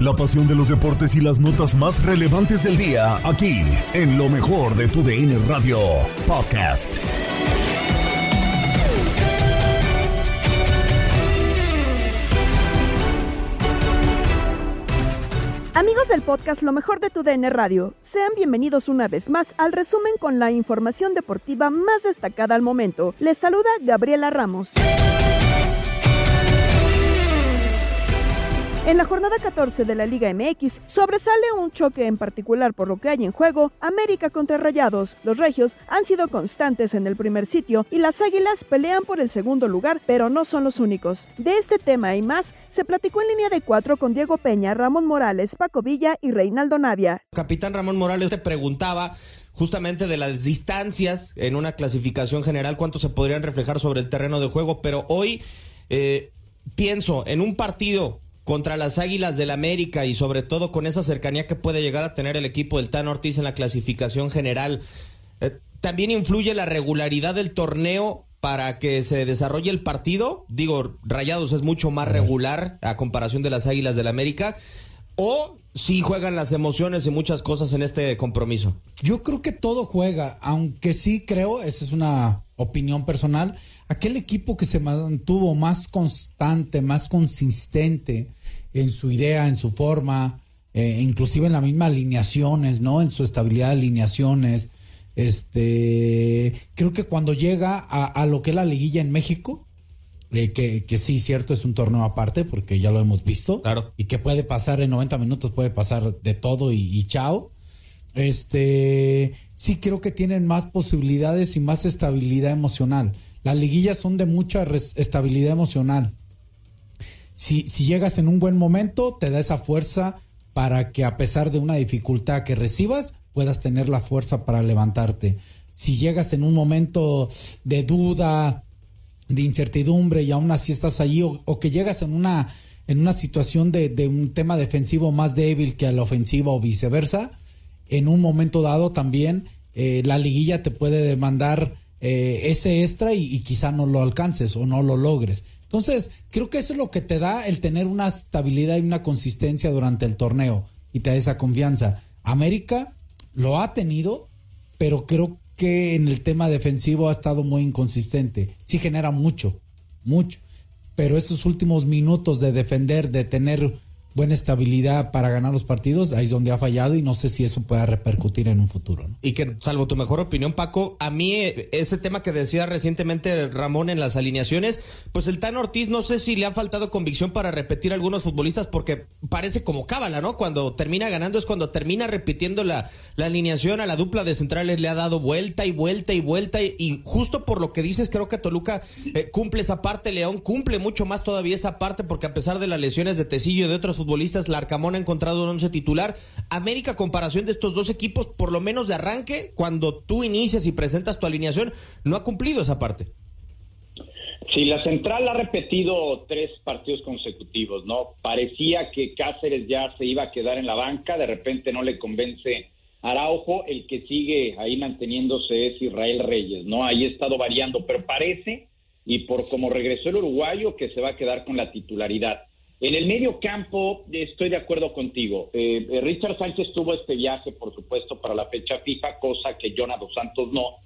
La pasión de los deportes y las notas más relevantes del día, aquí, en lo mejor de tu DN Radio Podcast. Amigos del podcast Lo mejor de tu DN Radio, sean bienvenidos una vez más al resumen con la información deportiva más destacada al momento. Les saluda Gabriela Ramos. En la jornada 14 de la Liga MX sobresale un choque en particular por lo que hay en juego América contra Rayados. Los Regios han sido constantes en el primer sitio y las Águilas pelean por el segundo lugar, pero no son los únicos. De este tema y más se platicó en línea de cuatro con Diego Peña, Ramón Morales, Paco Villa y Reinaldo Navia. Capitán Ramón Morales te preguntaba justamente de las distancias en una clasificación general, cuánto se podrían reflejar sobre el terreno de juego, pero hoy eh, pienso en un partido contra las Águilas del América y sobre todo con esa cercanía que puede llegar a tener el equipo del Tan Ortiz en la clasificación general. Eh, también influye la regularidad del torneo para que se desarrolle el partido. Digo, Rayados es mucho más regular a comparación de las Águilas del América. O si juegan las emociones y muchas cosas en este compromiso. Yo creo que todo juega, aunque sí creo, esa es una opinión personal, aquel equipo que se mantuvo más constante, más consistente, en su idea, en su forma, eh, inclusive en la misma alineaciones, ¿no? En su estabilidad de alineaciones. Este, creo que cuando llega a, lo que es la liguilla en México, eh, que, que, sí, cierto, es un torneo aparte, porque ya lo hemos visto. Claro. Y que puede pasar en 90 minutos, puede pasar de todo y, y chao. Este, sí creo que tienen más posibilidades y más estabilidad emocional. Las liguillas son de mucha estabilidad emocional si, llegas en un buen momento, te da esa fuerza para que a pesar de una dificultad que recibas, puedas tener la fuerza para levantarte. Si llegas en un momento de duda, de incertidumbre y aún así estás allí, o, que llegas en una, en una situación de, un tema defensivo más débil que a la ofensiva o viceversa, en un momento dado también eh, la liguilla te puede demandar eh, ese extra y quizá no lo alcances o no lo logres. Entonces, creo que eso es lo que te da el tener una estabilidad y una consistencia durante el torneo y te da esa confianza. América lo ha tenido, pero creo que en el tema defensivo ha estado muy inconsistente. Sí genera mucho, mucho, pero esos últimos minutos de defender, de tener buena estabilidad para ganar los partidos, ahí es donde ha fallado y no sé si eso pueda repercutir en un futuro. ¿no? Y que, salvo tu mejor opinión, Paco, a mí eh, ese tema que decía recientemente Ramón en las alineaciones, pues el Tan Ortiz no sé si le ha faltado convicción para repetir a algunos futbolistas porque parece como cábala, ¿no? Cuando termina ganando es cuando termina repitiendo la, la alineación a la dupla de centrales, le ha dado vuelta y vuelta y vuelta y, justo por lo que dices, creo que Toluca eh, cumple esa parte, León cumple mucho más todavía esa parte porque a pesar de las lesiones de Tecillo y de otros futbolistas, Larcamón ha encontrado un once titular. América, comparación de estos dos equipos, por lo menos de arranque, cuando tú inicias y presentas tu alineación, no ha cumplido esa parte. Sí, la central ha repetido tres partidos consecutivos, ¿no? Parecía que Cáceres ya se iba a quedar en la banca, de repente no le convence Araujo, el que sigue ahí manteniéndose es Israel Reyes, ¿no? Ahí ha estado variando, pero parece, y por como regresó el uruguayo, que se va a quedar con la titularidad. En el medio campo estoy de acuerdo contigo. Eh, eh, Richard Sánchez tuvo este viaje, por supuesto, para la fecha FIFA, cosa que Jonah Dos Santos no.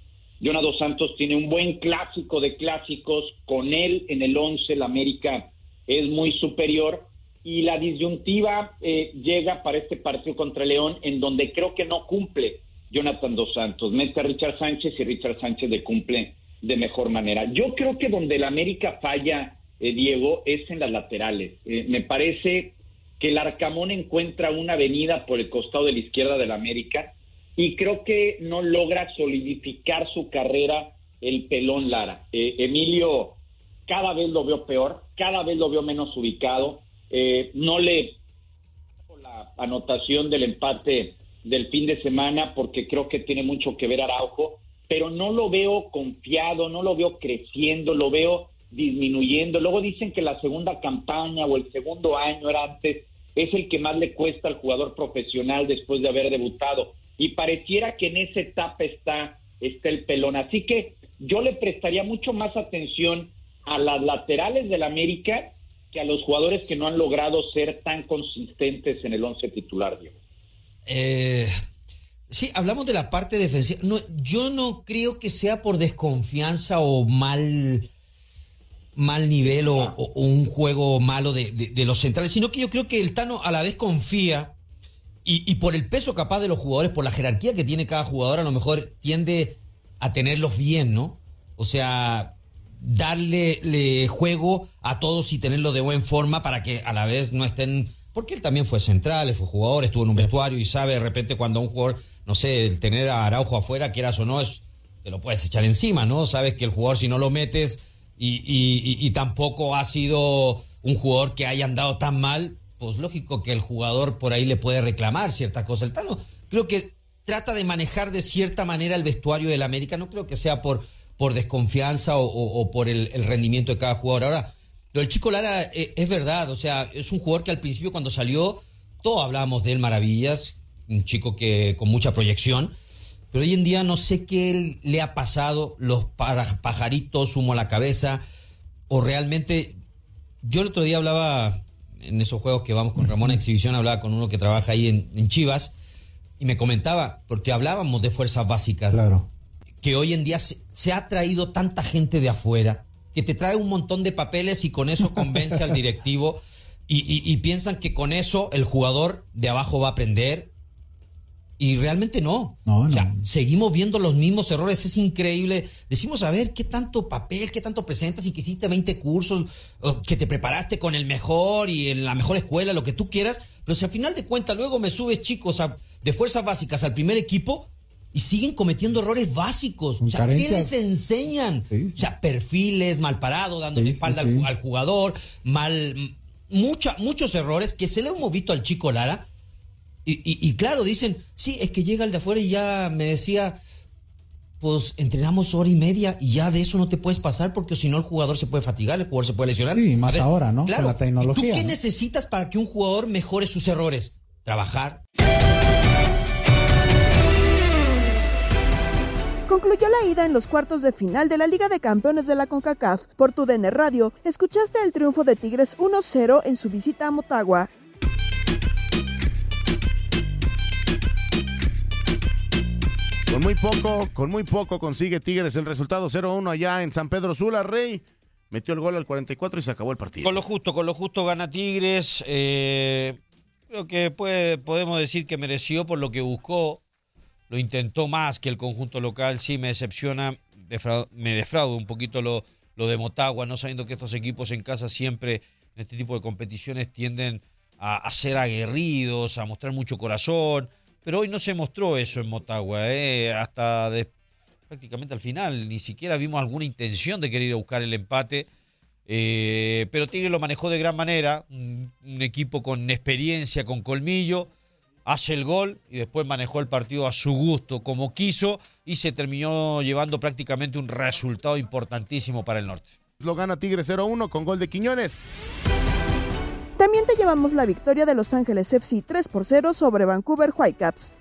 Jonah Dos Santos tiene un buen clásico de clásicos. Con él en el 11, la América es muy superior. Y la disyuntiva eh, llega para este partido contra León, en donde creo que no cumple Jonathan Dos Santos. Mete a Richard Sánchez y Richard Sánchez le cumple de mejor manera. Yo creo que donde la América falla eh, Diego, es en las laterales. Eh, me parece que el Arcamón encuentra una avenida por el costado de la izquierda del América y creo que no logra solidificar su carrera el pelón Lara. Eh, Emilio cada vez lo veo peor, cada vez lo veo menos ubicado. no le la anotación del empate del fin de semana porque creo que tiene mucho que ver Araujo, pero no lo veo confiado, no lo veo creciendo, lo veo disminuyendo. Luego dicen que la segunda campaña o el segundo año era antes, es el que más le cuesta al jugador profesional después de haber debutado. Y pareciera que en esa etapa está, está el pelón. Así que yo le prestaría mucho más atención a las laterales del América que a los jugadores que no han logrado ser tan consistentes en el once titular, Diego. Eh, sí, hablamos de la parte defensiva. No, yo no creo que sea por desconfianza o mal mal nivel o, un juego malo de, los centrales, sino que yo creo que el Tano a la vez confía y, por el peso capaz de los jugadores, por la jerarquía que tiene cada jugador, a lo mejor tiende a tenerlos bien, ¿no? O sea, darle juego a todos y tenerlo de buena forma para que a la vez no estén... Porque él también fue central, fue jugador, estuvo en un vestuario y sabe de repente cuando un jugador, no sé, el tener a Araujo afuera, quieras o no, es, te lo puedes echar encima, ¿no? Sabes que el jugador si no lo metes y, tampoco ha sido un jugador que haya andado tan mal, pues lógico que el jugador por ahí le puede reclamar cierta cosa. El Tano creo que trata de manejar de cierta manera el vestuario del América, no creo que sea por, por desconfianza o, por el, rendimiento de cada jugador. Ahora, lo del chico Lara eh, es, verdad, o sea, es un jugador que al principio cuando salió, todos hablábamos de él maravillas, un chico que con mucha proyección, pero hoy en día no sé qué le ha pasado, los pajaritos, humo a la cabeza, o realmente, yo el otro día hablaba en esos juegos que vamos con Ramón a exhibición, hablaba con uno que trabaja ahí en, Chivas, y me comentaba, porque hablábamos de fuerzas básicas, claro. que hoy en día se, ha traído tanta gente de afuera, que te trae un montón de papeles y con eso convence al directivo. y, piensan que con eso el jugador de abajo va a aprender, y realmente no. O sea, seguimos viendo los mismos errores. Es increíble. Decimos, a ver, ¿qué tanto papel, qué tanto presentas y que hiciste 20 cursos, que te preparaste con el mejor y en la mejor escuela, lo que tú quieras? Pero si al final de cuentas luego me subes chicos de fuerzas básicas al primer equipo y siguen cometiendo errores básicos. O sea, ¿qué les enseñan? O sea, perfiles, mal parado, dándole espalda al, jugador, mal... Mucha, muchos errores que se le hemos visto al chico Lara y, claro, dicen, sí, es que llega el de afuera y ya me decía, pues entrenamos hora y media y ya de eso no te puedes pasar porque si no el jugador se puede fatigar, el jugador se puede lesionar. Sí, más ahora, ¿no? Con la tecnología. ¿Tú qué necesitas para que un jugador mejore sus errores? Trabajar. Concluyó la ida en los cuartos de final de la Liga de Campeones de la CONCACAF. Por tu DN Radio, escuchaste el triunfo de Tigres 1-0 en su visita a Motagua. Con muy poco, con muy poco consigue Tigres el resultado 0-1 allá en San Pedro Sula, Rey. metió el gol al 44 y se acabó el partido. Con lo justo, con lo justo gana Tigres. Eh, creo que podemos decir que mereció por lo que buscó. Lo intentó más que el conjunto local. Sí, me decepciona, me defrauda un poquito lo, lo de Motagua, no sabiendo que estos equipos en casa siempre en este tipo de competiciones tienden a, ser aguerridos, a mostrar mucho corazón. Pero hoy no se mostró eso en Motagua, eh, hasta prácticamente al final. Ni siquiera vimos alguna intención de querer ir a buscar el empate. Eh, pero Tigre lo manejó de gran manera. Un, equipo con experiencia, con colmillo. Hace el gol y después manejó el partido a su gusto, como quiso, y se terminó llevando prácticamente un resultado importantísimo para el norte. Lo gana Tigre 0-1 con gol de Quiñones. También te llevamos la victoria de Los Ángeles FC 3 por 0 sobre Vancouver Whitecaps.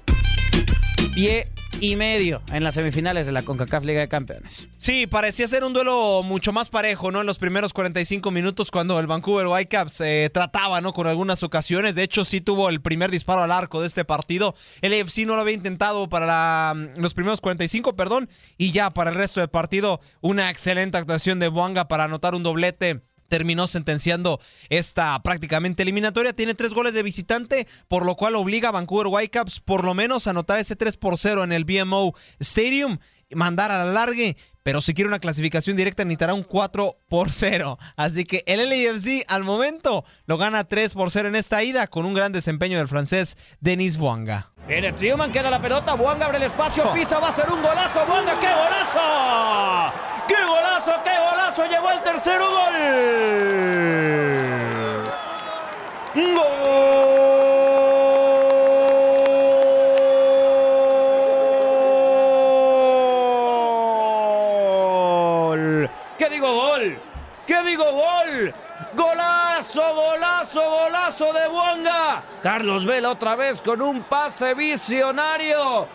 Pie y medio en las semifinales de la CONCACAF Liga de Campeones. Sí, parecía ser un duelo mucho más parejo, ¿no? En los primeros 45 minutos cuando el Vancouver Whitecaps eh, trataba, ¿no? Con algunas ocasiones. De hecho, sí tuvo el primer disparo al arco de este partido. El AFC no lo había intentado para los primeros 45, perdón. Y ya para el resto del partido, una excelente actuación de Buanga para anotar un doblete terminó sentenciando esta prácticamente eliminatoria. Tiene tres goles de visitante, por lo cual obliga a Vancouver Whitecaps por lo menos a anotar ese 3 por 0 en el BMO Stadium, mandar a la largue. Pero si quiere una clasificación directa necesitará un 4 por 0. Así que el LAFC al momento lo gana 3 por 0 en esta ida con un gran desempeño del francés Denis Buanga. Viene Triuman, queda la pelota, Buanga abre el espacio, oh. pisa, va a ser un golazo, Buanga, ¡qué golazo! ¡Qué golazo, qué golazo! Llegó el tercer gol. ¡Gol! ¿Qué digo gol? ¿Qué digo gol? Golazo, golazo, golazo de Buanga. Carlos Vela otra vez con un pase visionario.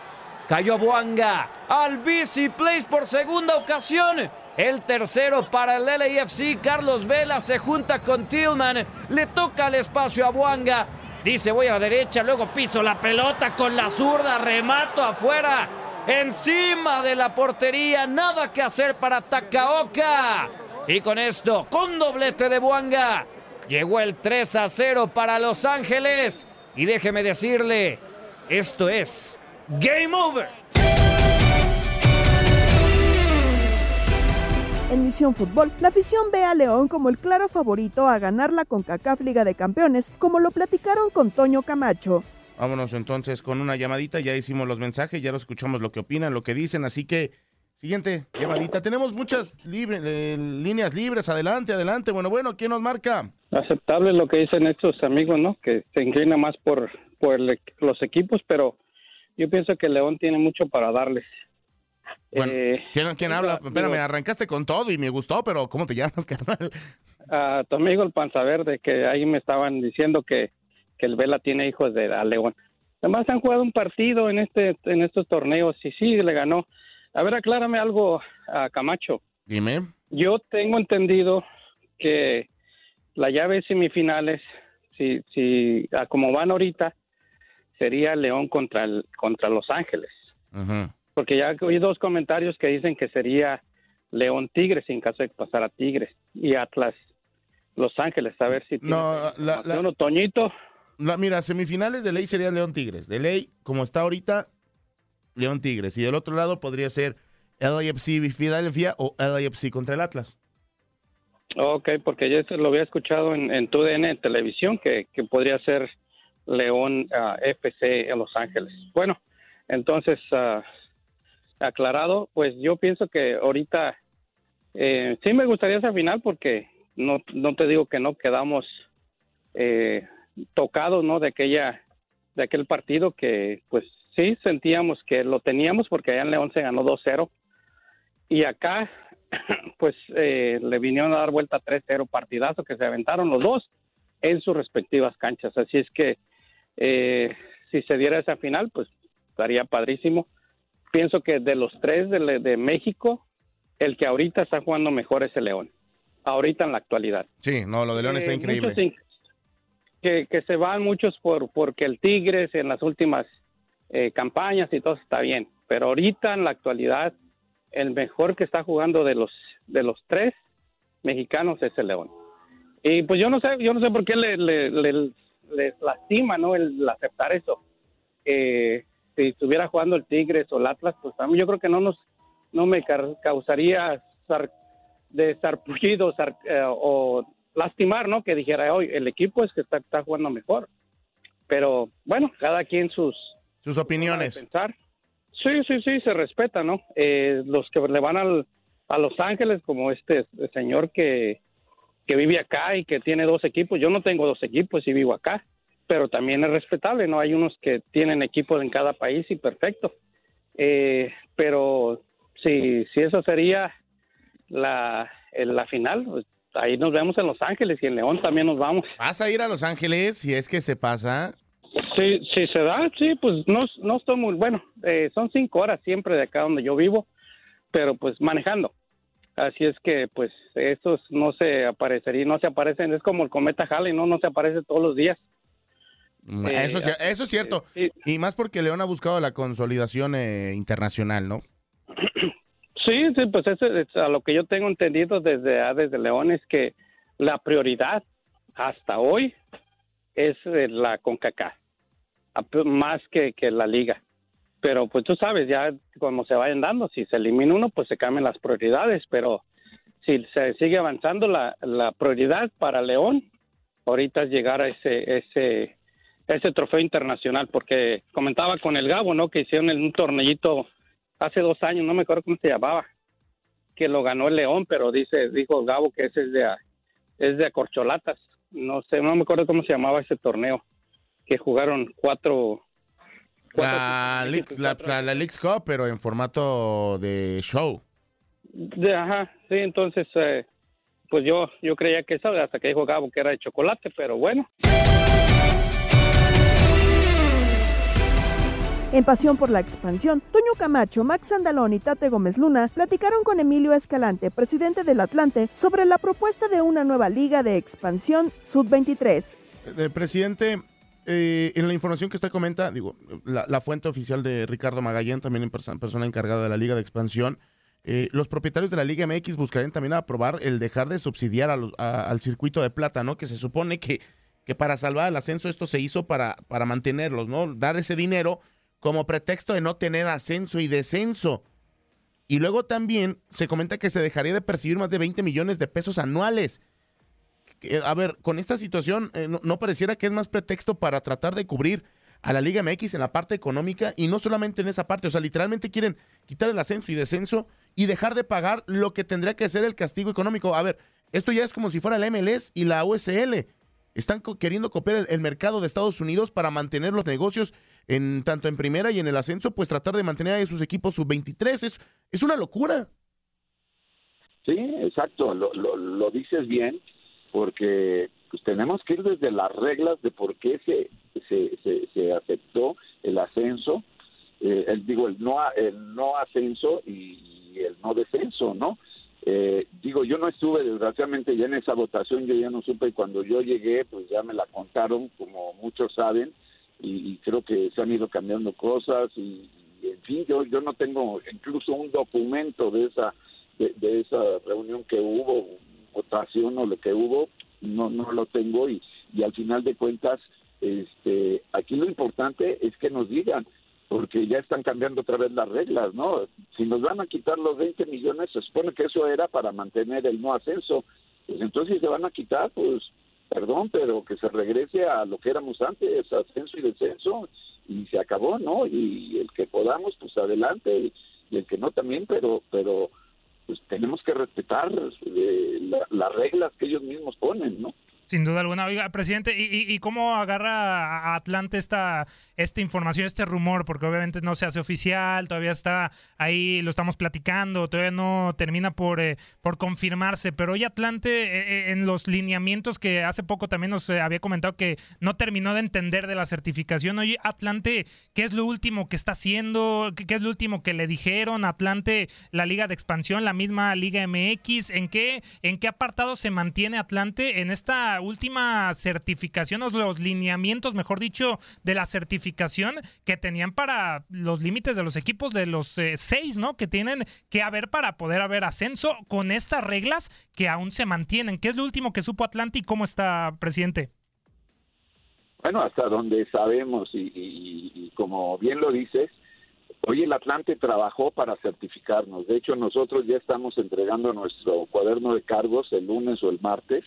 Cayó Buanga al BC Place por segunda ocasión. El tercero para el LAFC. Carlos Vela se junta con Tillman. Le toca el espacio a Buanga. Dice voy a la derecha, luego piso la pelota con la zurda, remato afuera. Encima de la portería, nada que hacer para Takaoka. Y con esto, con doblete de Buanga, llegó el 3 a 0 para Los Ángeles. Y déjeme decirle, esto es Game Over. En Misión Fútbol, la afición ve a León como el claro favorito a ganar la CONCACAF Liga de Campeones, como lo platicaron con Toño Camacho. Vámonos entonces con una llamadita, ya hicimos los mensajes, ya lo escuchamos lo que opinan, lo que dicen, así que siguiente llamadita. Tenemos muchas eh, líneas libres, adelante, adelante. Bueno, bueno, ¿quién nos marca? Aceptable lo que dicen estos amigos, ¿no? Que se inclina más por, por los equipos, pero yo pienso que León tiene mucho para darles. Bueno, eh, ¿quién, habla? Espérame, arrancaste con todo y me gustó, pero ¿cómo te llamas, carnal? A tu amigo el Panza Verde, que ahí me estaban diciendo que, que el Vela tiene hijos de León. Además han jugado un partido en este en estos torneos y sí, le ganó. A ver, aclárame algo a Camacho. Dime. Yo tengo entendido que la llave semifinales, si, si como van ahorita, sería León contra, el, contra Los Ángeles. Porque ya oí dos comentarios que dicen que sería León Tigres en caso de pasar a Tigres y Atlas Los Ángeles. A ver si. No, la, la, Toñito. La, mira, semifinales de ley sería León Tigres. De ley, como está ahorita, León Tigres. Y del otro lado podría ser LAFC Philadelphia o LAFC contra el Atlas. Ok, porque yo lo había escuchado en, en tu DN televisión que, que podría ser León ah, FC en Los Ángeles. Bueno, entonces, uh, aclarado, pues yo pienso que ahorita eh, sí me gustaría esa final porque no, no te digo que no quedamos eh, tocados, ¿no? De aquella, de aquel partido que, pues sí sentíamos que lo teníamos porque allá en León se ganó 2-0 y acá, pues eh, le vinieron a dar vuelta 3-0 partidazo que se aventaron los dos en sus respectivas canchas. Así es que eh, si se diera esa final, pues estaría padrísimo. Pienso que de los tres de, México, el que ahorita está jugando mejor es el León. Ahorita en la actualidad. Sí, no, lo de León está eh, increíble. que, que, se van muchos por porque el Tigres en las últimas eh, campañas y todo está bien. Pero ahorita en la actualidad, el mejor que está jugando de los, de los tres mexicanos es el León. Y pues yo no sé, yo no sé por qué le, le- le- les lastima, ¿no? El aceptar eso. Eh, si estuviera jugando el Tigres o el Atlas, pues también yo creo que no nos, no me causaría sar- de sarpullido sar- eh, o lastimar, ¿no? Que dijera, hoy el equipo es que está, está jugando mejor. Pero bueno, cada quien sus sus opiniones. Pensar. Sí, sí, sí, se respeta, ¿no? Eh, los que le van al, a Los Ángeles, como este señor que, que vive acá y que tiene dos equipos. Yo no tengo dos equipos y vivo acá, pero también es respetable, ¿no? Hay unos que tienen equipos en cada país y perfecto. Eh, pero si, si esa sería la, la final, pues, ahí nos vemos en Los Ángeles y en León también nos vamos. ¿Vas a ir a Los Ángeles si es que se pasa? Sí, sí se da, sí, pues no, no estoy muy, bueno, eh, son cinco horas siempre de acá donde yo vivo, pero pues manejando. Así es que pues estos no se aparecería, no se aparecen, es como el cometa Halley, ¿no? No se aparece todos los días. Mm, Eh, eso, es cierto. Y más porque León ha buscado la consolidación eh, internacional, ¿no? Sí, sí, pues eso es a lo que yo tengo entendido desde, ah, desde León es que la prioridad hasta hoy es eh, la CONCACAF, más que, que la liga. Pero pues tú sabes, ya como se vayan dando, si se elimina uno, pues se cambian las prioridades, pero si se sigue avanzando la, la prioridad para León, ahorita es llegar a ese, ese, ese trofeo internacional, porque comentaba con el Gabo, ¿no? Que hicieron un tornellito hace dos años, no me acuerdo cómo se llamaba, que lo ganó el León, pero dice, dijo Gabo que ese es de, es de acorcholatas. No sé, no me acuerdo cómo se llamaba ese torneo, que jugaron cuatro. La, Leagues- la, la- la Leagues Cup, pero en formato de show. De, ajá, sí, entonces, eh, pues yo, yo creía que eso, hasta que dijo Gabo que era de chocolate, pero bueno. En Pasión por la Expansión, Toño Camacho, Max Andalón y Tate Gómez Luna platicaron con Emilio Escalante, presidente del Atlante, sobre la propuesta de una nueva liga de expansión Sub-23. El presidente, eh, en la información que usted comenta, digo, la, fuente oficial de Ricardo Magallán, también persona encargada de la Liga de Expansión, eh, los propietarios de la Liga MX buscarían también aprobar el dejar de subsidiar al circuito de plata, ¿no? Que se supone que, que para salvar el ascenso esto se hizo para, para mantenerlos, ¿no? Dar ese dinero como pretexto de no tener ascenso y descenso. Y luego también se comenta que se dejaría de percibir más de 20 millones de pesos anuales. A ver, con esta situación, eh, no, pareciera que es más pretexto para tratar de cubrir a la Liga MX en la parte económica y no solamente en esa parte. O sea, literalmente quieren quitar el ascenso y descenso y dejar de pagar lo que tendría que ser el castigo económico. A ver, esto ya es como si fuera la MLS y la USL. Están queriendo copiar el, el mercado de Estados Unidos para mantener los negocios en tanto en primera y en el ascenso, pues tratar de mantener a sus equipos sub-23. Es, es una locura. Sí, exacto, lo, lo, lo dices bien, porque pues, tenemos que ir desde las reglas de por qué se, se, se, se aceptó el ascenso, eh, el, digo, el no, el no ascenso y, el no descenso, ¿no? Eh, digo, yo no estuve desgraciadamente ya en esa votación, yo ya no supe, y cuando yo llegué, pues ya me la contaron, como muchos saben, y, y creo que se han ido cambiando cosas, y, y, en fin, yo, yo no tengo incluso un documento de esa de, de esa reunión que hubo, votación o lo que hubo, no, no lo tengo y, al final de cuentas, este, aquí lo importante es que nos digan, porque ya están cambiando otra vez las reglas, ¿no? Si nos van a quitar los 20 millones, se supone que eso era para mantener el no ascenso, pues entonces se van a quitar, pues perdón, pero que se regrese a lo que éramos antes, ascenso y descenso, y se acabó, ¿no? Y el que podamos, pues adelante, y el que no también, pero, pero pues tenemos que respetar eh, la- las reglas que ellos mismos ponen, ¿no? Sin duda alguna. Oiga, presidente, ¿y, y- cómo agarra a Atlante esta, esta información, este rumor? Porque obviamente no se hace oficial, todavía está ahí, lo estamos platicando, todavía no termina por, eh, por confirmarse. Pero hoy Atlante, eh, eh, en los lineamientos que hace poco también nos eh, había comentado que no terminó de entender de la certificación. Hoy Atlante, ¿qué es lo último que está haciendo? ¿Qué, qué es lo último que le dijeron? Atlante, la Liga de Expansión, la misma Liga MX, ¿en qué, en qué apartado se mantiene Atlante en esta la última certificación, o los lineamientos, mejor dicho, de la certificación que tenían para los límites de los equipos de los eh, seis, ¿no? Que tienen que haber para poder haber ascenso con estas reglas que aún se mantienen. ¿Qué es lo último que supo Atlanta y cómo está, presidente? Bueno, hasta donde sabemos y, y- y como bien lo dices, hoy el Atlante trabajó para certificarnos. De hecho, nosotros ya estamos entregando nuestro cuaderno de cargos el lunes o el martes,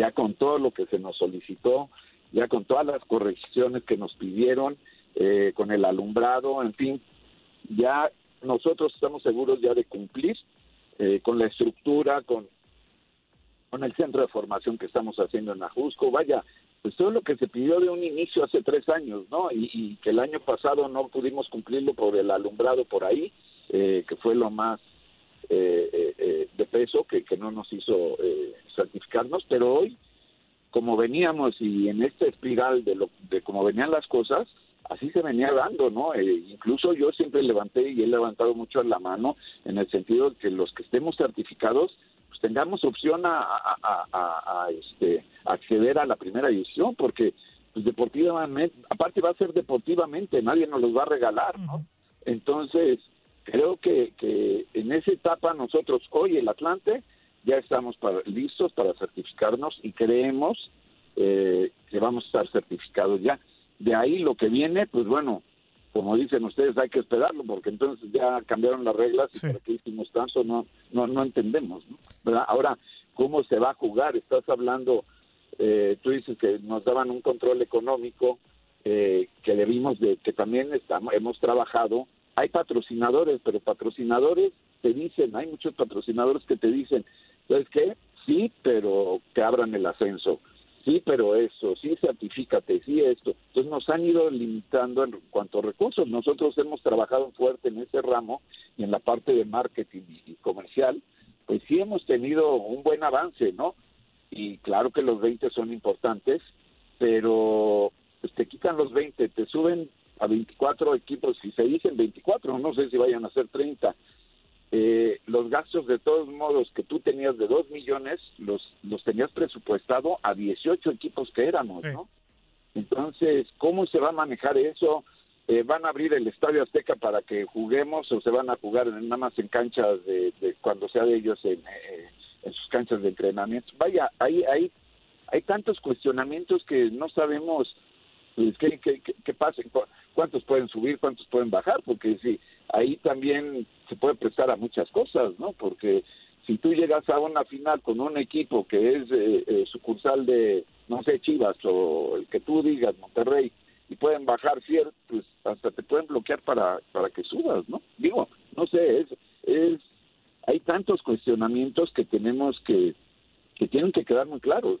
ya con todo lo que se nos solicitó, ya con todas las correcciones que nos pidieron, eh, con el alumbrado, en fin, ya nosotros estamos seguros ya de cumplir eh, con la estructura, con, con el centro de formación que estamos haciendo en Ajusco. Vaya, pues todo lo que se pidió de un inicio hace tres años, ¿no? Y, y que el año pasado no pudimos cumplirlo por el alumbrado por ahí, eh, que fue lo más de peso que, que no nos hizo eh, certificarnos, pero hoy, como veníamos y en esta espiral de, lo, de cómo venían las cosas, así se venía dando, ¿no? Eh, incluso yo siempre levanté y he levantado mucho la mano en el sentido de que los que estemos certificados pues tengamos opción a, a- a- a- a, este, acceder a la primera división, porque pues, deportivamente, aparte va a ser deportivamente, nadie nos los va a regalar, ¿no? Entonces, creo que, que en esa etapa nosotros hoy el Atlante ya estamos para- listos para certificarnos y creemos eh, que vamos a estar certificados ya. De ahí lo que viene, pues bueno, como dicen ustedes, hay que esperarlo, porque entonces ya cambiaron las reglas y para qué hicimos tanto no, no, no entendemos. ¿no? ¿Verdad? Ahora, ¿cómo se va a jugar? Estás hablando, eh, tú dices que nos daban un control económico, eh, que debimos de, que también estamos, hemos trabajado. Hay patrocinadores, pero patrocinadores te dicen, hay muchos patrocinadores que te dicen, ¿sabes qué? Sí, pero que abran el ascenso. Sí, pero eso, sí, certifícate, sí, esto. Entonces nos han ido limitando en cuanto a recursos. Nosotros hemos trabajado fuerte en ese ramo y en la parte de marketing y, comercial, pues sí hemos tenido un buen avance, ¿no? Y claro que los 20 son importantes, pero pues, te quitan los 20, te suben a 24 equipos, si se dicen 24, no sé si vayan a ser 30. Eh, los gastos de todos modos que tú tenías de 2 millones, los, los tenías presupuestado a 18 equipos que éramos, ¿no? Entonces, ¿cómo se va a manejar eso? Eh, ¿Van a abrir el Estadio Azteca para que juguemos o se van a jugar nada más en canchas de, de cuando sea de ellos en, eh, en sus canchas de entrenamiento? Vaya, hay, hay, hay tantos cuestionamientos que no sabemos pues, qué, qué, qué, qué pasa, cuántos pueden subir, cuántos pueden bajar, porque sí, ahí también se puede prestar a muchas cosas, ¿no? Porque si tú llegas a una final con un equipo que es eh, eh, sucursal de, no sé, Chivas o el que tú digas, Monterrey, y pueden bajar cierto, pues hasta te pueden bloquear para, para que subas, ¿no? Digo, no sé, es, es hay tantos cuestionamientos que tenemos que, que tienen que quedar muy claros.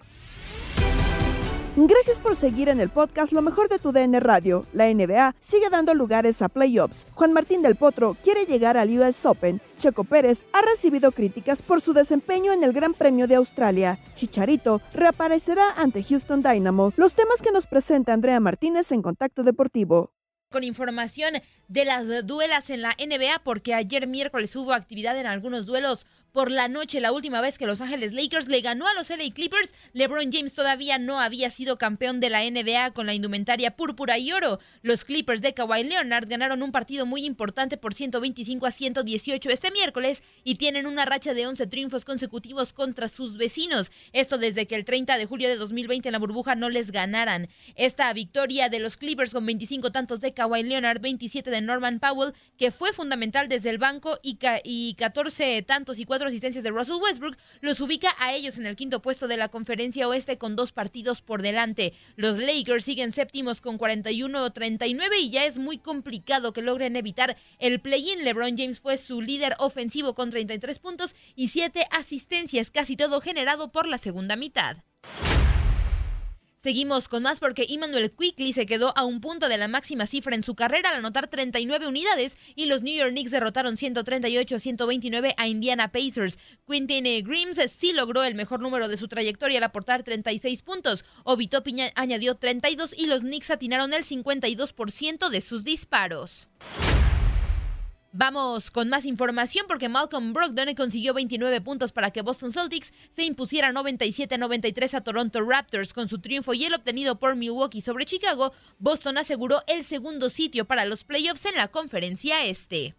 Gracias por seguir en el podcast Lo mejor de tu DN Radio. La NBA sigue dando lugares a playoffs. Juan Martín del Potro quiere llegar al US Open. Checo Pérez ha recibido críticas por su desempeño en el Gran Premio de Australia. Chicharito reaparecerá ante Houston Dynamo. Los temas que nos presenta Andrea Martínez en Contacto Deportivo. con información de las duelas en la NBA porque ayer miércoles hubo actividad en algunos duelos por la noche. La última vez que Los Ángeles Lakers le ganó a los LA Clippers, LeBron James todavía no había sido campeón de la NBA con la indumentaria púrpura y oro. Los Clippers de Kawhi Leonard ganaron un partido muy importante por 125 a 118 este miércoles y tienen una racha de 11 triunfos consecutivos contra sus vecinos. Esto desde que el 30 de julio de 2020 en la burbuja no les ganaran. Esta victoria de los Clippers con 25 tantos de Kawhi Leonard, 27 de Norman Powell, que fue fundamental desde el banco y, y 14 tantos y cuatro asistencias de Russell Westbrook, los ubica a ellos en el quinto puesto de la conferencia oeste con dos partidos por delante. Los Lakers siguen séptimos con 41-39 y ya es muy complicado que logren evitar el play-in. LeBron James fue su líder ofensivo con 33 puntos y 7 asistencias, casi todo generado por la segunda mitad. Seguimos con más porque Emmanuel Quickly se quedó a un punto de la máxima cifra en su carrera al anotar 39 unidades y los New York Knicks derrotaron 138 a 129 a Indiana Pacers. Quentin Grimes sí logró el mejor número de su trayectoria al aportar 36 puntos. Obito Piña añadió 32 y los Knicks atinaron el 52% de sus disparos. Vamos con más información porque Malcolm Brogdon consiguió 29 puntos para que Boston Celtics se impusiera 97-93 a Toronto Raptors. Con su triunfo y el obtenido por Milwaukee sobre Chicago, Boston aseguró el segundo sitio para los playoffs en la conferencia este.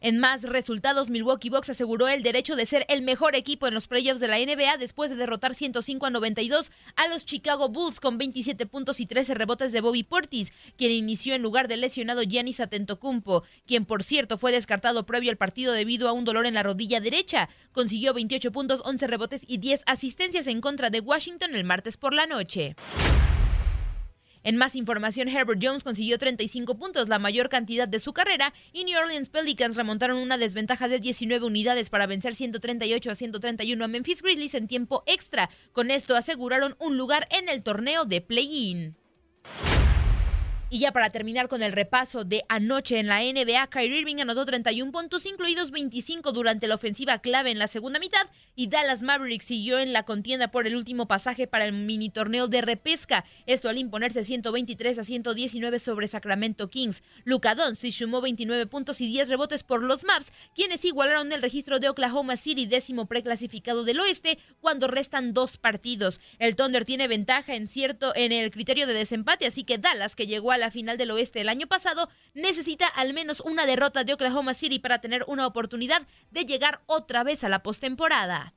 En más resultados, Milwaukee Bucks aseguró el derecho de ser el mejor equipo en los playoffs de la NBA después de derrotar 105 a 92 a los Chicago Bulls con 27 puntos y 13 rebotes de Bobby Portis, quien inició en lugar del lesionado Giannis Atentocumpo, quien por cierto fue descartado previo al partido debido a un dolor en la rodilla derecha. Consiguió 28 puntos, 11 rebotes y 10 asistencias en contra de Washington el martes por la noche. En más información, Herbert Jones consiguió 35 puntos, la mayor cantidad de su carrera, y New Orleans Pelicans remontaron una desventaja de 19 unidades para vencer 138 a 131 a Memphis Grizzlies en tiempo extra. Con esto aseguraron un lugar en el torneo de play-in. Y ya para terminar con el repaso de anoche en la NBA, Kyrie Irving anotó 31 puntos, incluidos 25 durante la ofensiva clave en la segunda mitad, y Dallas Mavericks siguió en la contienda por el último pasaje para el mini torneo de repesca, esto al imponerse 123 a 119 sobre Sacramento Kings. Luka Doncic sumó 29 puntos y 10 rebotes por los Maps, quienes igualaron el registro de Oklahoma City, décimo preclasificado del oeste, cuando restan dos partidos. El Thunder tiene ventaja en cierto en el criterio de desempate, así que Dallas, que llegó a la final del oeste el año pasado, necesita al menos una derrota de Oklahoma City para tener una oportunidad de llegar otra vez a la postemporada.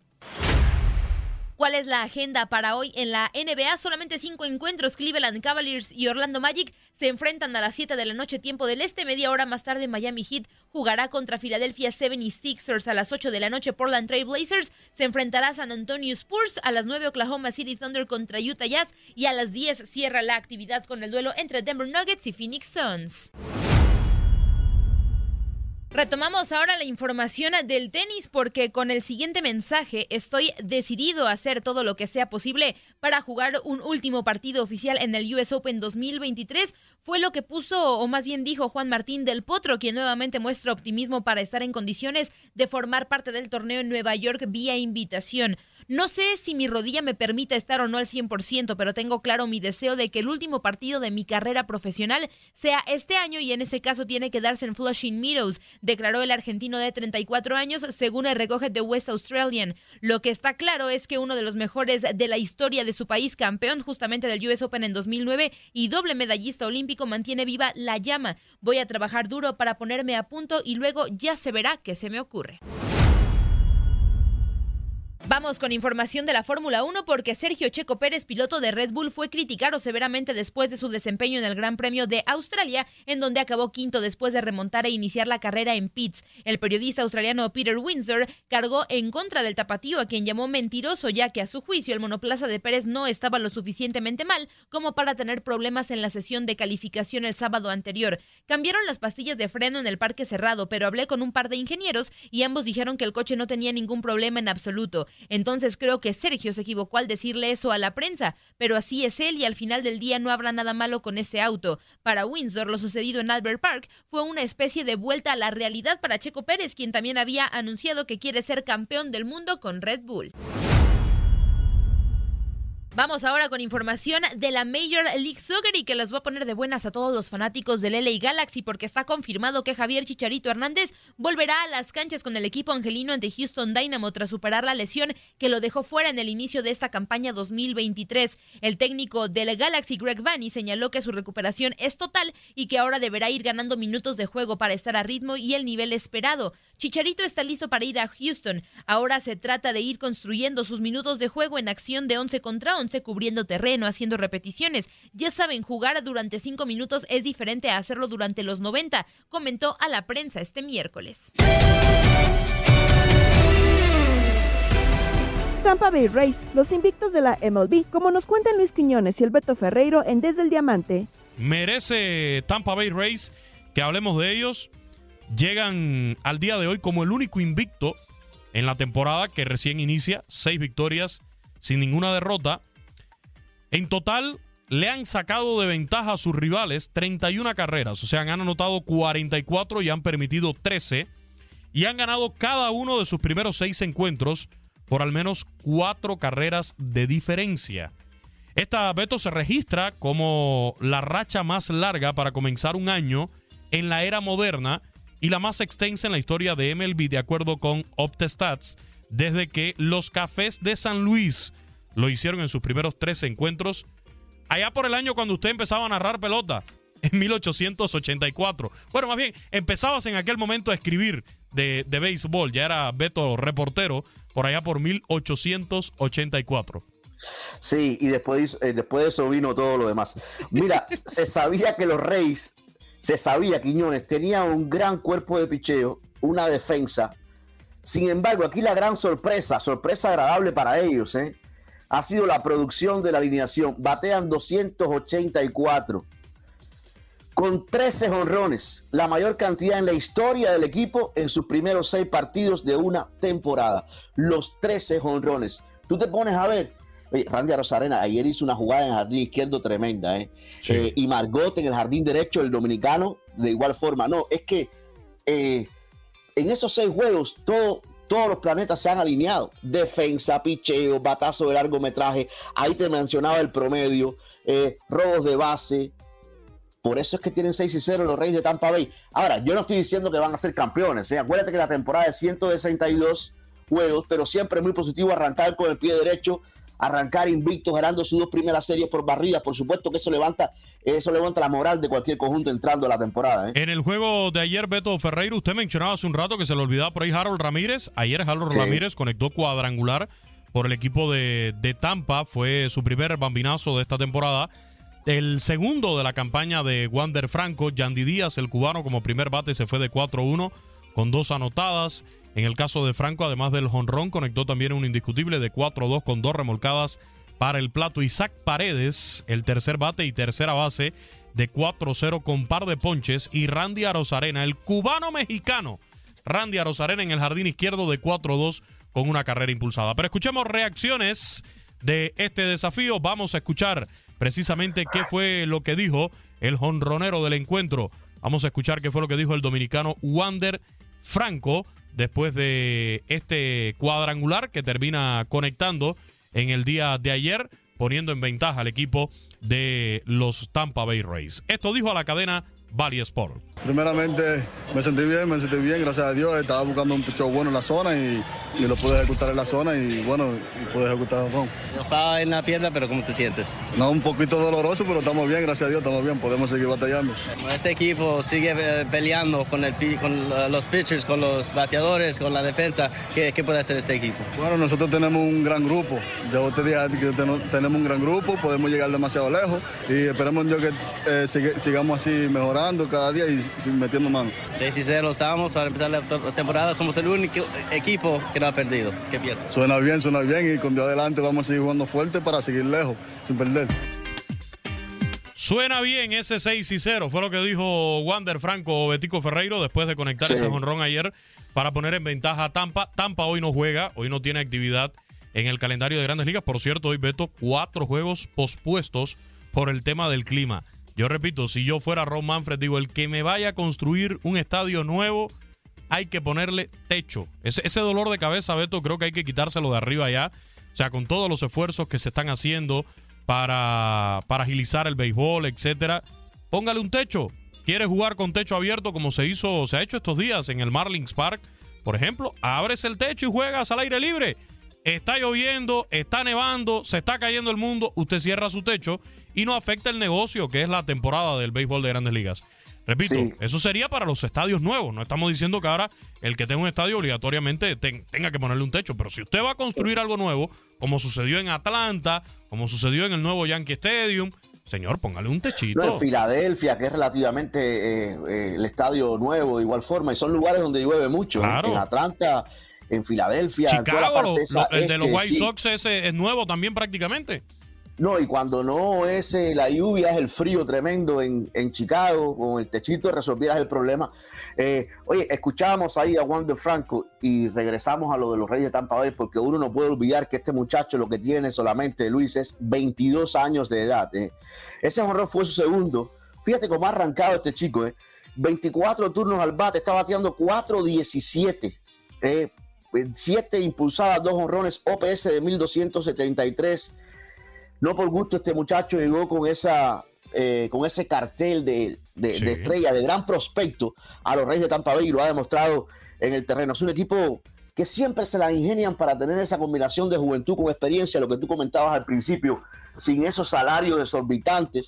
¿Cuál es la agenda para hoy en la NBA? Solamente cinco encuentros. Cleveland Cavaliers y Orlando Magic se enfrentan a las 7 de la noche, tiempo del este. Media hora más tarde, Miami Heat jugará contra Philadelphia 76ers a las 8 de la noche. Portland Trail Blazers se enfrentará a San Antonio Spurs. A las 9, Oklahoma City Thunder contra Utah Jazz. Y a las 10 cierra la actividad con el duelo entre Denver Nuggets y Phoenix Suns. Retomamos ahora la información del tenis porque con el siguiente mensaje estoy decidido a hacer todo lo que sea posible para jugar un último partido oficial en el US Open 2023. Fue lo que puso, o más bien dijo Juan Martín del Potro, quien nuevamente muestra optimismo para estar en condiciones de formar parte del torneo en Nueva York vía invitación. No sé si mi rodilla me permita estar o no al 100%, pero tengo claro mi deseo de que el último partido de mi carrera profesional sea este año y en ese caso tiene que darse en Flushing Meadows, declaró el argentino de 34 años según el recoge de West Australian. Lo que está claro es que uno de los mejores de la historia de su país, campeón justamente del US Open en 2009 y doble medallista olímpico, mantiene viva la llama. Voy a trabajar duro para ponerme a punto y luego ya se verá qué se me ocurre. Vamos con información de la Fórmula 1 porque Sergio Checo Pérez, piloto de Red Bull, fue criticado severamente después de su desempeño en el Gran Premio de Australia, en donde acabó quinto después de remontar e iniciar la carrera en pits. El periodista australiano Peter Windsor cargó en contra del tapatío, a quien llamó mentiroso, ya que a su juicio el monoplaza de Pérez no estaba lo suficientemente mal como para tener problemas en la sesión de calificación el sábado anterior. Cambiaron las pastillas de freno en el parque cerrado, pero hablé con un par de ingenieros y ambos dijeron que el coche no tenía ningún problema en absoluto. Entonces creo que Sergio se equivocó al decirle eso a la prensa, pero así es él y al final del día no habrá nada malo con ese auto. Para Windsor, lo sucedido en Albert Park fue una especie de vuelta a la realidad para Checo Pérez, quien también había anunciado que quiere ser campeón del mundo con Red Bull. Vamos ahora con información de la Major League Soccer y que les voy a poner de buenas a todos los fanáticos del LA Galaxy porque está confirmado que Javier Chicharito Hernández volverá a las canchas con el equipo angelino ante Houston Dynamo tras superar la lesión que lo dejó fuera en el inicio de esta campaña 2023. El técnico del Galaxy, Greg Vanny, señaló que su recuperación es total y que ahora deberá ir ganando minutos de juego para estar a ritmo y el nivel esperado. Chicharito está listo para ir a Houston. Ahora se trata de ir construyendo sus minutos de juego en acción de 11 contra 11, cubriendo terreno, haciendo repeticiones. Ya saben, jugar durante 5 minutos es diferente a hacerlo durante los 90, comentó a la prensa este miércoles. Tampa Bay Rays, los invictos de la MLB, como nos cuentan Luis Quiñones y el Beto Ferreiro en Desde el Diamante. Merece Tampa Bay Rays que hablemos de ellos. Llegan al día de hoy como el único invicto en la temporada que recién inicia, seis victorias sin ninguna derrota. En total le han sacado de ventaja a sus rivales 31 carreras, o sea, han anotado 44 y han permitido 13 y han ganado cada uno de sus primeros seis encuentros por al menos cuatro carreras de diferencia. Esta Beto se registra como la racha más larga para comenzar un año en la era moderna y la más extensa en la historia de MLB de acuerdo con Optestats desde que los Cafés de San Luis lo hicieron en sus primeros tres encuentros allá por el año cuando usted empezaba a narrar pelota en 1884. Bueno, más bien, empezabas en aquel momento a escribir de, de béisbol, ya era Beto reportero por allá por 1884. Sí, y después, eh, después de eso vino todo lo demás. Mira, se sabía que los Reyes, se sabía, Quiñones, tenían un gran cuerpo de picheo, una defensa. Sin embargo, aquí la gran sorpresa, sorpresa agradable para ellos, ¿eh? ha sido la producción de la alineación. Batean 284 con 13 honrones, la mayor cantidad en la historia del equipo en sus primeros seis partidos de una temporada. Los 13 honrones. Tú te pones a ver. Oye, Randy Rosarena ayer hizo una jugada en el jardín izquierdo tremenda, ¿eh? Eh, y Margot en el jardín derecho, el dominicano, de igual forma. No, es que eh, en esos seis juegos todo, todos los planetas se han alineado. Defensa, picheo, batazo de largometraje. Ahí te mencionaba el promedio. robos de base, por eso es que tienen 6 y 0 los Reyes de Tampa Bay. Ahora, yo no estoy diciendo que van a ser campeones. ¿eh? Acuérdate que la temporada es 162 juegos, pero siempre es muy positivo arrancar con el pie derecho, arrancar invicto, ganando sus dos primeras series por barrida. Por supuesto que eso levanta, eso levanta la moral de cualquier conjunto entrando a la temporada. ¿eh? En el juego de ayer, Beto Ferreiro, usted mencionaba hace un rato que se le olvidaba por ahí Harold Ramírez. Ayer Harold Ramírez conectó cuadrangular por el equipo de, de Tampa. Fue su primer bambinazo de esta temporada. El segundo de la campaña de Wander Franco, Yandy Díaz, el cubano, como primer bate se fue de 4-1 con dos anotadas. En el caso de Franco, además del jonrón, conectó también un indiscutible de 4-2 con dos remolcadas para el plato. Isaac Paredes, el tercer bate y tercera base de 4-0 con par de ponches. Y Randy Arozarena, el cubano mexicano. Randy Arozarena en el jardín izquierdo de 4-2 con una carrera impulsada. Pero escuchemos reacciones de este desafío. Vamos a escuchar precisamente qué fue lo que dijo el jonronero del encuentro. Vamos a escuchar qué fue lo que dijo el dominicano Wander Franco después de este cuadrangular que termina conectando en el día de ayer, poniendo en ventaja al equipo de los Tampa Bay Rays. Esto dijo a la cadena Valley Sport. Primeramente me sentí bien, me sentí bien, gracias a Dios. Estaba buscando un picho bueno en la zona y, y, lo pude ejecutar en la zona y bueno, y pude ejecutar el Estaba en la pierna, pero ¿cómo te sientes? No, un poquito doloroso, pero estamos bien, gracias a Dios, estamos bien, podemos seguir batallando. Este equipo sigue eh, peleando con, el, con los pitchers, con los bateadores, con la defensa. ¿Qué, ¿Qué, puede hacer este equipo? Bueno, nosotros tenemos un gran grupo. Ya te dije que tenemos un gran grupo, podemos llegar demasiado lejos y esperemos Dios que eh, sigamos así mejorando cada día y metiendo mano. 6 y 0 estamos para empezar la temporada. Somos el único equipo que no ha perdido. ¿Qué piensas? Suena bien, suena bien y con Dios adelante vamos a seguir jugando fuerte para seguir lejos, sin perder. Suena bien ese 6 y 0, fue lo que dijo Wander Franco Betico Ferreiro después de conectar ese jonrón ayer para poner en ventaja a Tampa. Tampa hoy no juega, hoy no tiene actividad en el calendario de grandes ligas. Por cierto, hoy Beto, cuatro juegos pospuestos por el tema del clima. Yo repito, si yo fuera Ron Manfred, digo, el que me vaya a construir un estadio nuevo, hay que ponerle techo. Ese, dolor de cabeza, Beto, creo que hay que quitárselo de arriba ya. O sea, con todos los esfuerzos que se están haciendo para, para agilizar el béisbol, etcétera, póngale un techo. ¿Quieres jugar con techo abierto como se hizo, se ha hecho estos días en el Marlins Park? Por ejemplo, abres el techo y juegas al aire libre. Está lloviendo, está nevando, se está cayendo el mundo, usted cierra su techo y no afecta el negocio que es la temporada del béisbol de grandes ligas. Repito, Sí. eso sería para los estadios nuevos. No estamos diciendo que ahora el que tenga un estadio obligatoriamente ten- tenga que ponerle un techo. Pero si usted va a construir algo nuevo, como sucedió en Atlanta, como sucedió en el nuevo Yankee Stadium, señor, póngale un techito. No, en Filadelfia, que es relativamente eh, eh, el estadio nuevo de igual forma, y son lugares donde llueve mucho. ¿eh? Claro. En Atlanta, en Filadelfia, Chicago, lo- lo- el de los este, White sí. Sox ese es nuevo también prácticamente. No, y cuando no es eh, la lluvia, es el frío tremendo en, en Chicago, con el techito resolvieras el problema. Eh, oye, escuchábamos ahí a Juan de Franco y regresamos a lo de los Reyes de Tampa Bay, porque uno no puede olvidar que este muchacho lo que tiene solamente, Luis, es 22 años de edad. eh. Ese honrón fue su segundo. Fíjate cómo ha arrancado este chico, eh. 24 turnos al bate, está bateando 4-17. Eh, 7 impulsadas, 2 honrones, OPS de 1273. No por gusto este muchacho llegó con esa eh, con ese cartel de, de- Sí. de estrella, de gran prospecto a los Reyes de Tampa Bay y lo ha demostrado en el terreno. Es un equipo que siempre se la ingenian para tener esa combinación de juventud con experiencia, lo que tú comentabas al principio, sin esos salarios exorbitantes,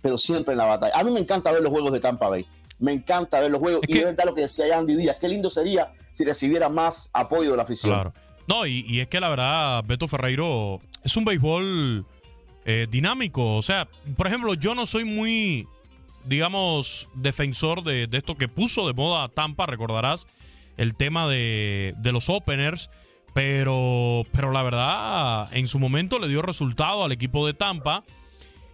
pero siempre en la batalla. A mí me encanta ver los juegos de Tampa Bay. Me encanta ver los juegos. y es verdad lo que decía Andy Díaz. Qué lindo sería si recibiera más apoyo de la afición. No, y, y es que la verdad, Beto Ferreiro es un béisbol eh, dinámico. O sea, por ejemplo, yo no soy muy, digamos, defensor de, de esto que puso de moda Tampa, recordarás, el tema de, de los openers. Pero, pero la verdad, en su momento le dio resultado al equipo de Tampa.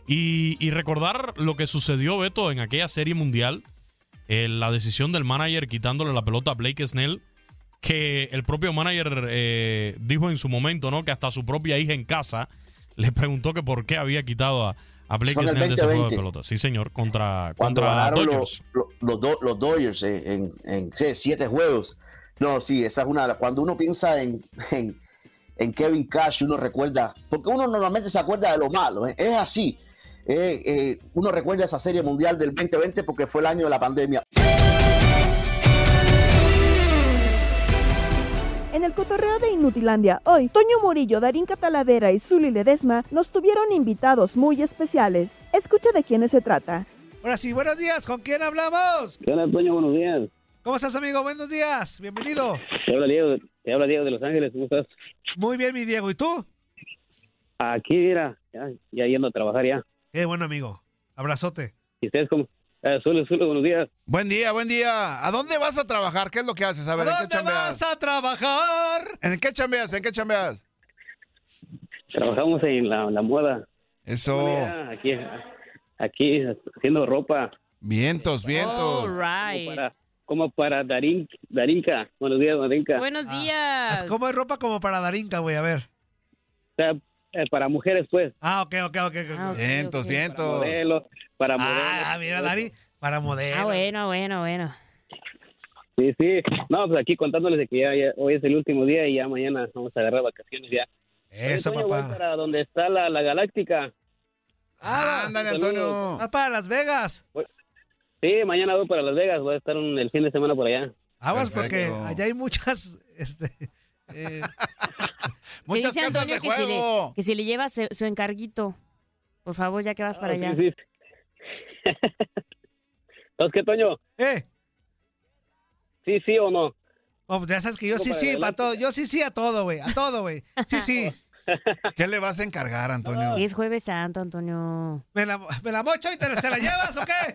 Y, y recordar lo que sucedió, Beto, en aquella serie mundial, eh, la decisión del manager quitándole la pelota a Blake Snell, que el propio manager eh, dijo en su momento, ¿no? Que hasta su propia hija en casa le preguntó que por qué había quitado a, a Blake Snell de ese juego de 2020. pelota. Sí, señor, contra, cuando contra Dodgers. los, los, los Do- los Dodgers en, en- siete juegos. No, sí, esa es una de las. Cuando uno piensa en, en, en Kevin Cash, uno recuerda, porque uno normalmente se acuerda de lo malo, ¿eh? es así. Eh, eh, uno recuerda esa serie mundial del 2020 porque fue el año de la pandemia. En el cotorreo de Inutilandia, hoy, Toño Murillo, Darín Cataladera y Zuli Ledesma nos tuvieron invitados muy especiales. Escucha de quiénes se trata. Ahora sí, buenos días, ¿con quién hablamos? ¿Qué onda, Toño? Buenos días. ¿Cómo estás, amigo? Buenos días, bienvenido. Te habla Diego, te habla Diego de Los Ángeles, ¿cómo estás? Muy bien, mi Diego, ¿y tú? Aquí, mira, ya, ya yendo a trabajar ya. Qué bueno, amigo. Abrazote. ¿Y ustedes cómo? Eh, Zulu, Zulu, buenos días. Buen día, buen día. ¿A dónde vas a trabajar? ¿Qué es lo que haces? A ver, ¿en qué ¿Dónde chambeas? vas a trabajar? ¿En qué chambeas? ¿En qué chambeas? Trabajamos en la, la moda. Eso. Mira, aquí, aquí haciendo ropa. Vientos, vientos. Como para, como para Darín, Darinka. Buenos días, Darinka. Buenos Ah, días. ¿Cómo es ropa como para Darinka, güey? A ver. O sea, eh, para mujeres, pues. Ah, ok, ok, ok. ok. Vientos, Para vientos. modelos, para modelos. Ah, mira, Dari, para modelo. Ah, bueno, bueno, bueno. Sí, sí. No, pues aquí contándoles de que ya, ya hoy es el último día y ya mañana vamos a agarrar vacaciones ya. Eso, papá. voy para donde está la, la galáctica. Ah, ándale, Antonio. Vas para Las Vegas. Sí, mañana voy para Las Vegas. Voy a estar un- el fin de semana por allá. Aguas porque allá hay muchas, este, eh, Muchas dice casas Antonio de que si, le, que si le llevas su, su encarguito. Por favor, ya que vas para Ah, allá. sí, sí. ¿Entonces qué, Toño? eh. ¿Sí, sí o no? Oh, pues ya sabes que yo sí, para sí, para todo. Yo sí, sí a todo, güey. A todo, güey. Sí, sí. ¿Qué le vas a encargar, Antonio? Es Jueves Santo, Antonio. ¿Me la, me la mocho y te la, se la llevas o qué?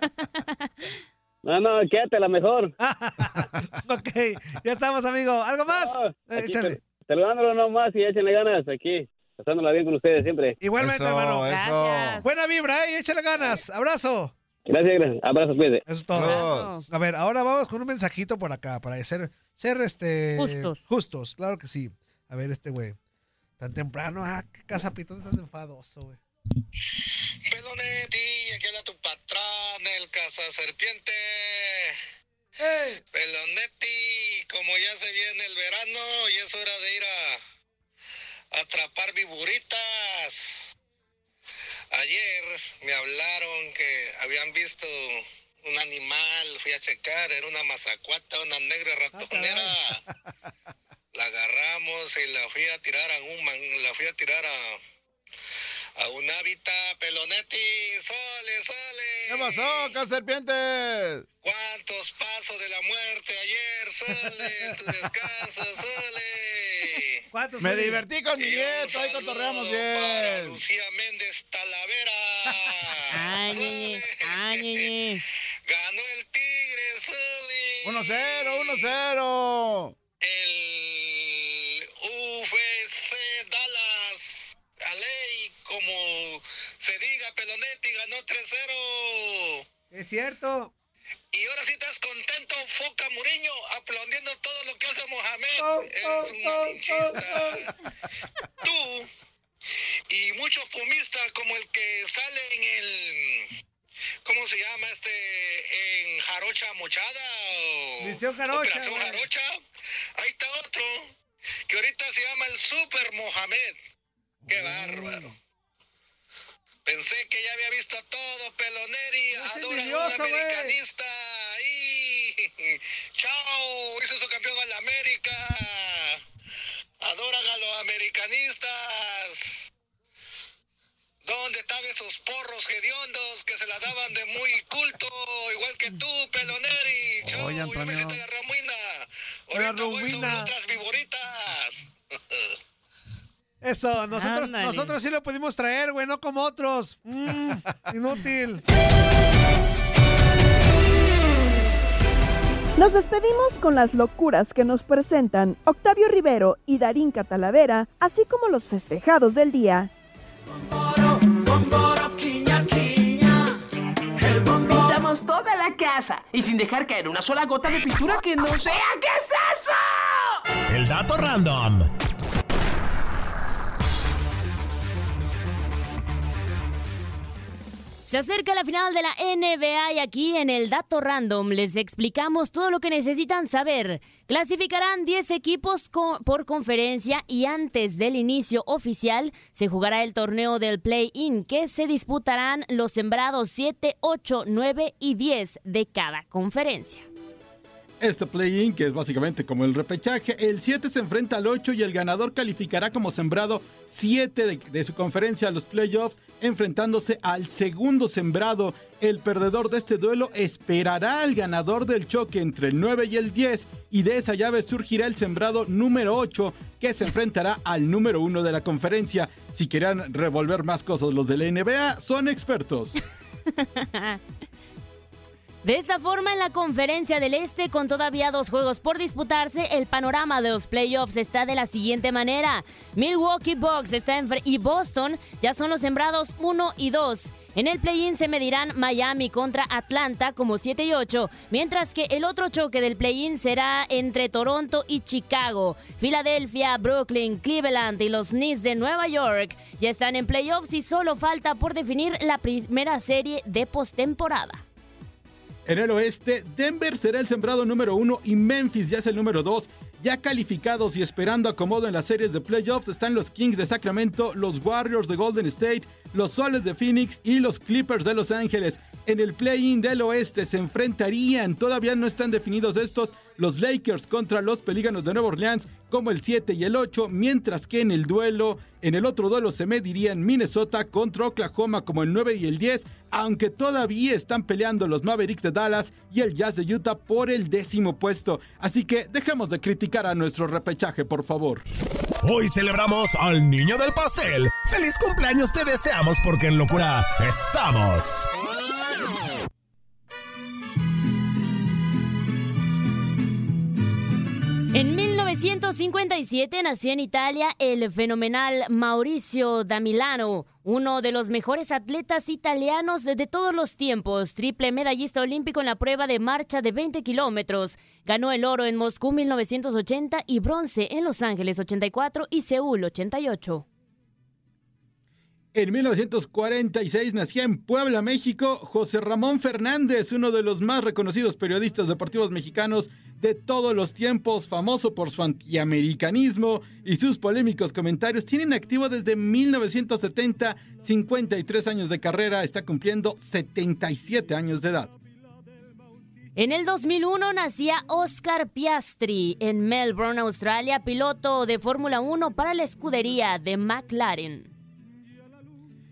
No, no, quédate la mejor. ok, ya estamos, amigo. ¿Algo más? No, échale. Te- Saludándolo nomás y échenle ganas aquí. Pasándola bien con ustedes siempre. Igualmente, Eso, hermano. eso. Buena vibra, ¿eh? Échale ganas. Abrazo. Gracias, gracias. Abrazo, cuídate. Eso es todo. A ver, ahora vamos con un mensajito por acá para ser, ser este Justos. justos, claro que sí. A ver, este güey. Tan temprano, ah, qué casa pitón tan enfadoso, güey. Pelonetti, aquí habla tu patrón, el caza serpiente. ¡Ey! Pelonetti, como ya se viene el verano y es hora de ir a atrapar viburitas. Ayer me hablaron que habían visto un animal, fui a checar, era una mazacuata, una negra ratonera. La agarramos y la fui a tirar a un man- la fui a tirar a a un hábitat, Pelonetti, sole, sole. ¿Qué pasó, acá serpientes? ¿Cuántos pasos de la muerte ayer, sole, en tu descanso, sole? ¿Cuántos Me divertí con mi nieto, ahí cotorreamos bien. Lucía Méndez Talavera. Ay, ñeñe, ay. Ganó el Tigre, sole. 1-0, 1-0. El UFC Dallas, a ley, como se diga, Pelonetti ganó 3-0. Es cierto. Y ahora sí estás contento, Foca Muriño, aplaudiendo todo lo que hace Mohamed. Eres un malinchista. Tú y muchos pumistas como el que sale en el... ¿Cómo se llama este? En Jarocha Mochada. O Misión Jarocha, Operación. Jarocha. Ahí está otro que ahorita se llama el Super Mohamed. Qué bárbaro. Pensé que ya había visto todo, Peloneri. es Adora a un americanista. ¡Ahí! ¡Chao! Hizo su campeón a la América. Adoran a los americanistas. ¿Dónde están esos porros hediondos que se la daban de muy culto? Igual que tú, Peloneri. Chao, Oye, yo me Antonio. siento de Ramuina. La Ahorita voy sobre otras viboritas. Eso, nosotros, Ándale. nosotros sí lo pudimos traer, güey, no como otros. Mm, inútil. Nos despedimos con las locuras que nos presentan Octavio Rivero y Darín Catalavera, así como los festejados del día. Pintamos toda la casa y sin dejar caer una sola gota de pintura que no sea. ¿Qué es eso? El dato random. Se acerca la final de la NBA y aquí en el Dato Random les explicamos todo lo que necesitan saber. Clasificarán 10 equipos por conferencia y antes del inicio oficial se jugará el torneo del Play-In que se disputarán los sembrados 7, 8, 9 y 10 de cada conferencia. Este play-in, que es básicamente como el repechaje, el 7 se enfrenta al 8 y el ganador calificará como sembrado 7 de, su conferencia a los playoffs, enfrentándose al segundo sembrado. El perdedor de este duelo esperará al ganador del choque entre el 9 y el 10 y de esa llave surgirá el sembrado número 8 que se enfrentará al número 1 de la conferencia. Si quieran revolver más cosas los de la NBA, son expertos. De esta forma, en la conferencia del Este, con todavía dos juegos por disputarse, el panorama de los playoffs está de la siguiente manera. Milwaukee Bucks está en y Boston ya son los sembrados 1 y 2. En el play-in se medirán Miami contra Atlanta como 7 y 8, mientras que el otro choque del play-in será entre Toronto y Chicago. Filadelfia, Brooklyn, Cleveland y los Knicks de Nueva York ya están en playoffs y solo falta por definir la primera serie de postemporada. En el oeste, Denver será el sembrado número uno y Memphis ya es el número dos. Ya calificados y esperando acomodo en las series de playoffs están los Kings de Sacramento, los Warriors de Golden State, los Soles de Phoenix y los Clippers de Los Ángeles. En el play-in del oeste se enfrentarían, todavía no están definidos estos, los Lakers contra los Pelícanos de Nueva Orleans como el 7 y el 8, mientras que en el duelo, en el otro duelo se medirían Minnesota contra Oklahoma como el 9 y el 10, aunque todavía están peleando los Mavericks de Dallas y el Jazz de Utah por el décimo puesto. Así que dejemos de criticar a nuestro repechaje, por favor. Hoy celebramos al niño del pastel. ¡Feliz cumpleaños te deseamos porque en locura estamos! En 1957 nació en Italia el fenomenal Mauricio da Milano, uno de los mejores atletas italianos de, todos los tiempos, triple medallista olímpico en la prueba de marcha de 20 kilómetros. Ganó el oro en Moscú 1980 y bronce en Los Ángeles 84 y Seúl 88. En 1946 nacía en Puebla, México, José Ramón Fernández, uno de los más reconocidos periodistas deportivos mexicanos de todos los tiempos, famoso por su antiamericanismo y sus polémicos comentarios. Tienen activo desde 1970, 53 años de carrera, está cumpliendo 77 años de edad. En el 2001 nacía Oscar Piastri en Melbourne, Australia, piloto de Fórmula 1 para la escudería de McLaren.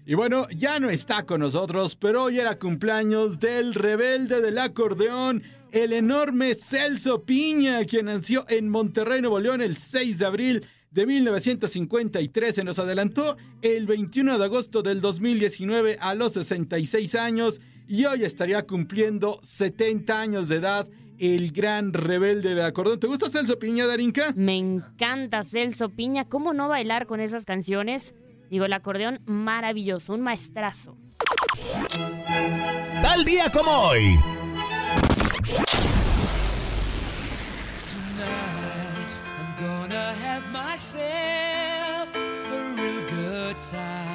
Y bueno, ya no está con nosotros, pero hoy era cumpleaños del rebelde del acordeón, el enorme Celso Piña, quien nació en Monterrey, Nuevo León, el 6 de abril de 1953. Se nos adelantó el 21 de agosto del 2019 a los 66 años y hoy estaría cumpliendo 70 años de edad el gran rebelde del acordeón. ¿Te gusta Celso Piña, Darinka? Me encanta Celso Piña. ¿Cómo no bailar con esas canciones? Digo, el acordeón maravilloso, un maestrazo. Tal día como hoy. I'm gonna have myself a real good time.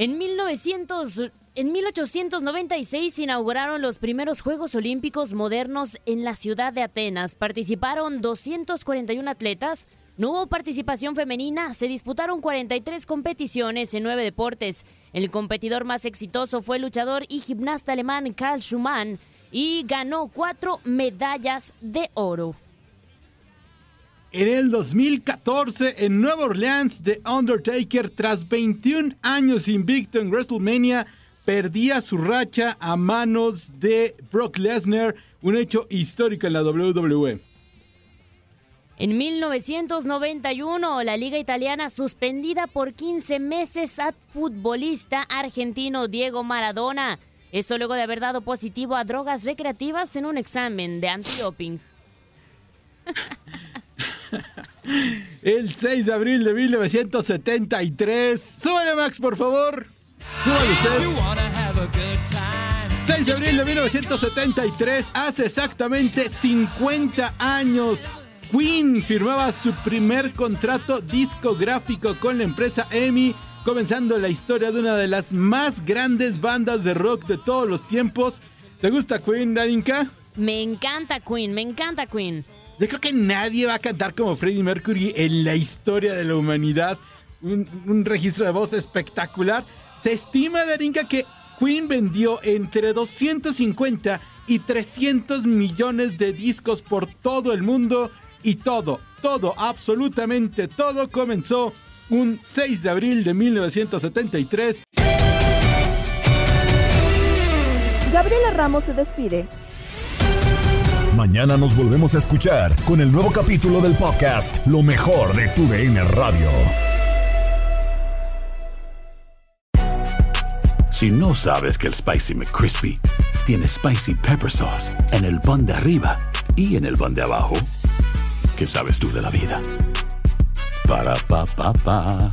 En 1900, en 1896 se inauguraron los primeros Juegos Olímpicos modernos en la ciudad de Atenas. Participaron 241 atletas. No hubo participación femenina, se disputaron 43 competiciones en nueve deportes. El competidor más exitoso fue el luchador y gimnasta alemán Karl Schumann y ganó cuatro medallas de oro. En el 2014, en Nueva Orleans, The Undertaker, tras 21 años invicto en WrestleMania, perdía su racha a manos de Brock Lesnar, un hecho histórico en la WWE. En 1991, la Liga Italiana suspendida por 15 meses al futbolista argentino Diego Maradona. Esto luego de haber dado positivo a drogas recreativas en un examen de antidoping. El 6 de abril de 1973. Súbale, Max, por favor. Súbale usted. 6 de abril de 1973, hace exactamente 50 años. Queen firmaba su primer contrato discográfico con la empresa EMI, comenzando la historia de una de las más grandes bandas de rock de todos los tiempos. ¿Te gusta Queen, Darinka? Me encanta Queen, me encanta Queen. Yo creo que nadie va a cantar como Freddie Mercury en la historia de la humanidad. Un, registro de voz espectacular. Se estima, Darinka, que Queen vendió entre 250 y 300 millones de discos por todo el mundo. Y todo, todo, absolutamente todo comenzó un 6 de abril de 1973. Gabriela Ramos se despide. Mañana nos volvemos a escuchar con el nuevo capítulo del podcast Lo mejor de tu DN Radio. Si no sabes que el Spicy McCrispy tiene Spicy Pepper Sauce en el pan de arriba y en el pan de abajo, ¿qué sabes tú de la vida? Para, pa, pa, pa.